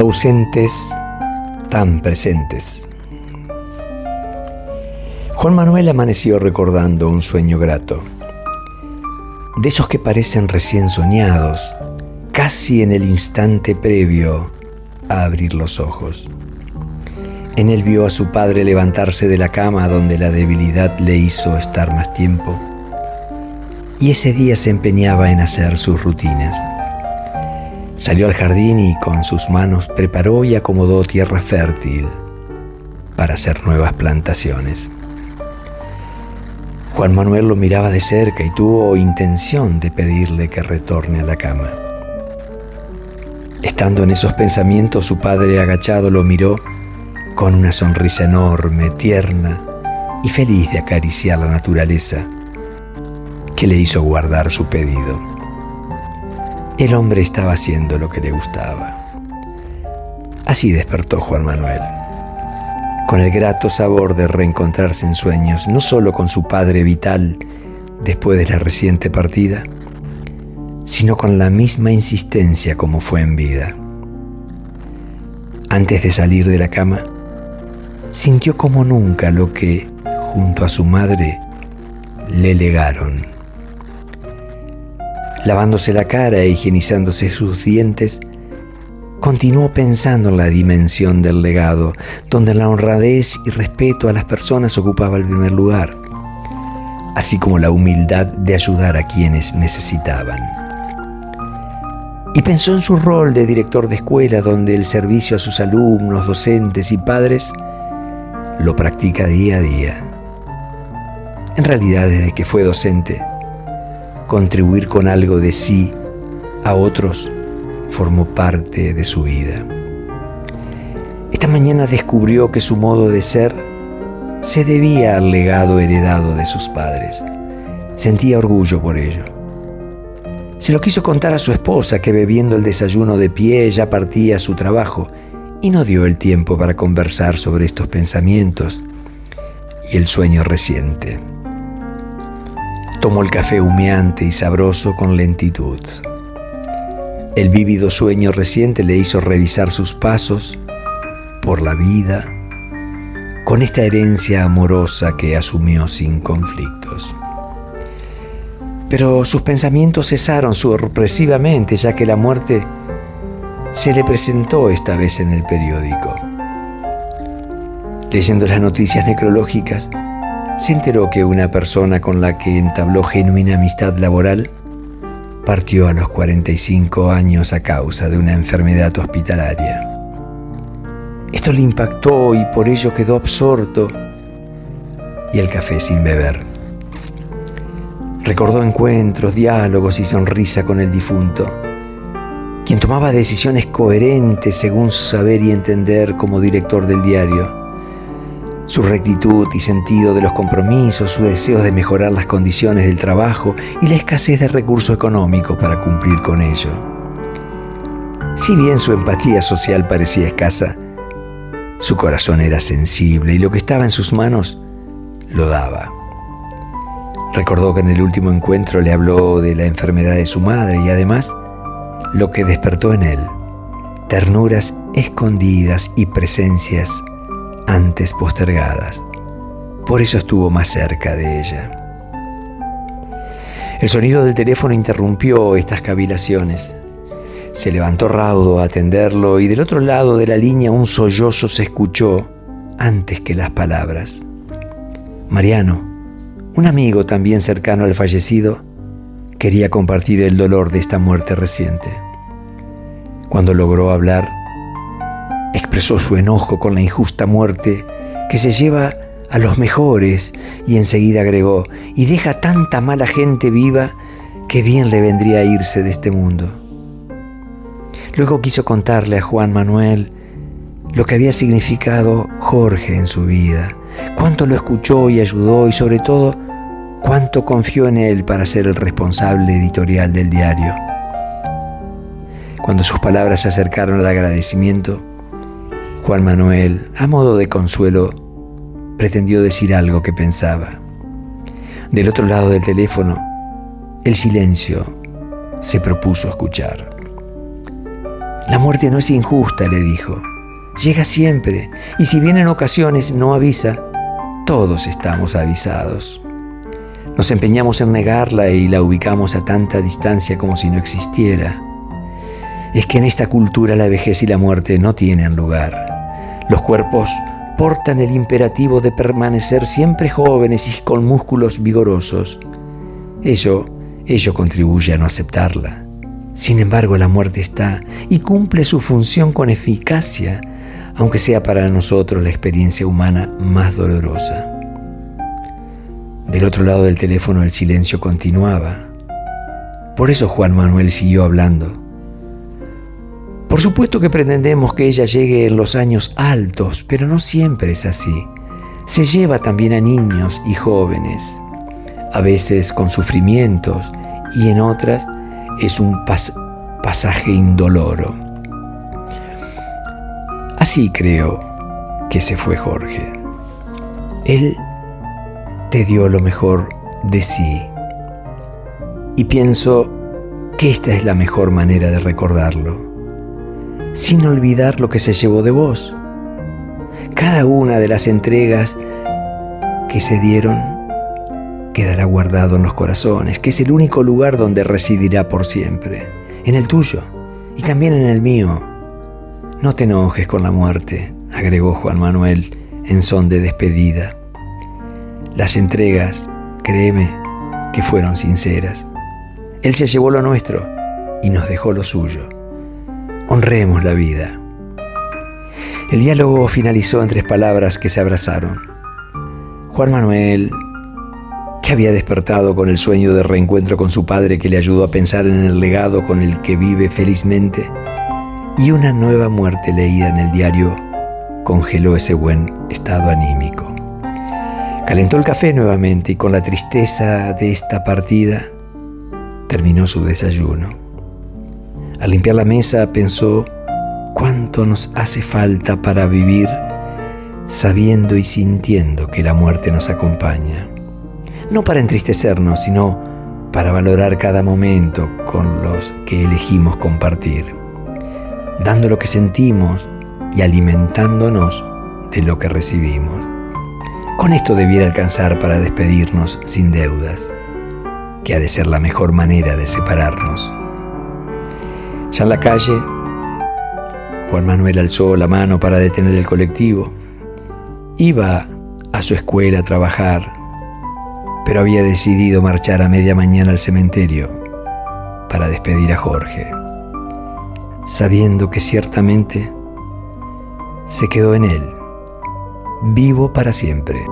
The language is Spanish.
ausentes tan presentes. Juan Manuel amaneció recordando un sueño grato, de esos que parecen recién soñados, casi en el instante previo a abrir los ojos. En él vio a su padre levantarse de la cama donde la debilidad le hizo estar más tiempo, y ese día se empeñaba en hacer sus rutinas. Salió al jardín y con sus manos preparó y acomodó tierra fértil para hacer nuevas plantaciones. Juan Manuel lo miraba de cerca y tuvo intención de pedirle que retorne a la cama. Estando en esos pensamientos, su padre agachado lo miró con una sonrisa enorme, tierna y feliz de acariciar la naturaleza, que le hizo guardar su pedido. El hombre estaba haciendo lo que le gustaba. Así despertó Juan Manuel, con el grato sabor de reencontrarse en sueños, no solo con su padre vital después de la reciente partida, sino con la misma insistencia como fue en vida. Antes de salir de la cama, sintió como nunca lo que, junto a su madre, le legaron lavándose la cara e higienizándose sus dientes, continuó pensando en la dimensión del legado, donde la honradez y respeto a las personas ocupaba el primer lugar, así como la humildad de ayudar a quienes necesitaban. Y pensó en su rol de director de escuela, donde el servicio a sus alumnos, docentes y padres lo practica día a día. En realidad, desde que fue docente, contribuir con algo de sí a otros formó parte de su vida. Esta mañana descubrió que su modo de ser se debía al legado heredado de sus padres. Sentía orgullo por ello. Se lo quiso contar a su esposa que bebiendo el desayuno de pie ya partía a su trabajo y no dio el tiempo para conversar sobre estos pensamientos y el sueño reciente. Tomó el café humeante y sabroso con lentitud. El vívido sueño reciente le hizo revisar sus pasos por la vida con esta herencia amorosa que asumió sin conflictos. Pero sus pensamientos cesaron sorpresivamente ya que la muerte se le presentó esta vez en el periódico. Leyendo las noticias necrológicas, se enteró que una persona con la que entabló genuina amistad laboral partió a los 45 años a causa de una enfermedad hospitalaria. Esto le impactó y por ello quedó absorto y el café sin beber. Recordó encuentros, diálogos y sonrisa con el difunto, quien tomaba decisiones coherentes según su saber y entender como director del diario su rectitud y sentido de los compromisos, su deseo de mejorar las condiciones del trabajo y la escasez de recursos económicos para cumplir con ello. Si bien su empatía social parecía escasa, su corazón era sensible y lo que estaba en sus manos lo daba. Recordó que en el último encuentro le habló de la enfermedad de su madre y además lo que despertó en él, ternuras escondidas y presencias antes postergadas. Por eso estuvo más cerca de ella. El sonido del teléfono interrumpió estas cavilaciones. Se levantó raudo a atenderlo y del otro lado de la línea un sollozo se escuchó antes que las palabras. Mariano, un amigo también cercano al fallecido, quería compartir el dolor de esta muerte reciente. Cuando logró hablar, expresó su enojo con la injusta muerte que se lleva a los mejores y enseguida agregó, y deja tanta mala gente viva que bien le vendría irse de este mundo. Luego quiso contarle a Juan Manuel lo que había significado Jorge en su vida, cuánto lo escuchó y ayudó y sobre todo cuánto confió en él para ser el responsable editorial del diario. Cuando sus palabras se acercaron al agradecimiento, Juan Manuel, a modo de consuelo, pretendió decir algo que pensaba. Del otro lado del teléfono, el silencio se propuso escuchar. La muerte no es injusta, le dijo. Llega siempre, y si bien en ocasiones no avisa, todos estamos avisados. Nos empeñamos en negarla y la ubicamos a tanta distancia como si no existiera. Es que en esta cultura la vejez y la muerte no tienen lugar. Los cuerpos portan el imperativo de permanecer siempre jóvenes y con músculos vigorosos. Ello, ello contribuye a no aceptarla. Sin embargo, la muerte está y cumple su función con eficacia, aunque sea para nosotros la experiencia humana más dolorosa. Del otro lado del teléfono el silencio continuaba. Por eso Juan Manuel siguió hablando. Por supuesto que pretendemos que ella llegue en los años altos, pero no siempre es así. Se lleva también a niños y jóvenes, a veces con sufrimientos y en otras es un pasaje indoloro. Así creo que se fue Jorge. Él te dio lo mejor de sí y pienso que esta es la mejor manera de recordarlo sin olvidar lo que se llevó de vos. Cada una de las entregas que se dieron quedará guardado en los corazones, que es el único lugar donde residirá por siempre, en el tuyo y también en el mío. No te enojes con la muerte, agregó Juan Manuel en son de despedida. Las entregas, créeme, que fueron sinceras. Él se llevó lo nuestro y nos dejó lo suyo honremos la vida. El diálogo finalizó en tres palabras que se abrazaron. Juan Manuel, que había despertado con el sueño de reencuentro con su padre que le ayudó a pensar en el legado con el que vive felizmente, y una nueva muerte leída en el diario congeló ese buen estado anímico. Calentó el café nuevamente y con la tristeza de esta partida terminó su desayuno. Al limpiar la mesa pensó cuánto nos hace falta para vivir sabiendo y sintiendo que la muerte nos acompaña. No para entristecernos, sino para valorar cada momento con los que elegimos compartir, dando lo que sentimos y alimentándonos de lo que recibimos. Con esto debiera alcanzar para despedirnos sin deudas, que ha de ser la mejor manera de separarnos. Ya en la calle, Juan Manuel alzó la mano para detener el colectivo. Iba a su escuela a trabajar, pero había decidido marchar a media mañana al cementerio para despedir a Jorge, sabiendo que ciertamente se quedó en él, vivo para siempre.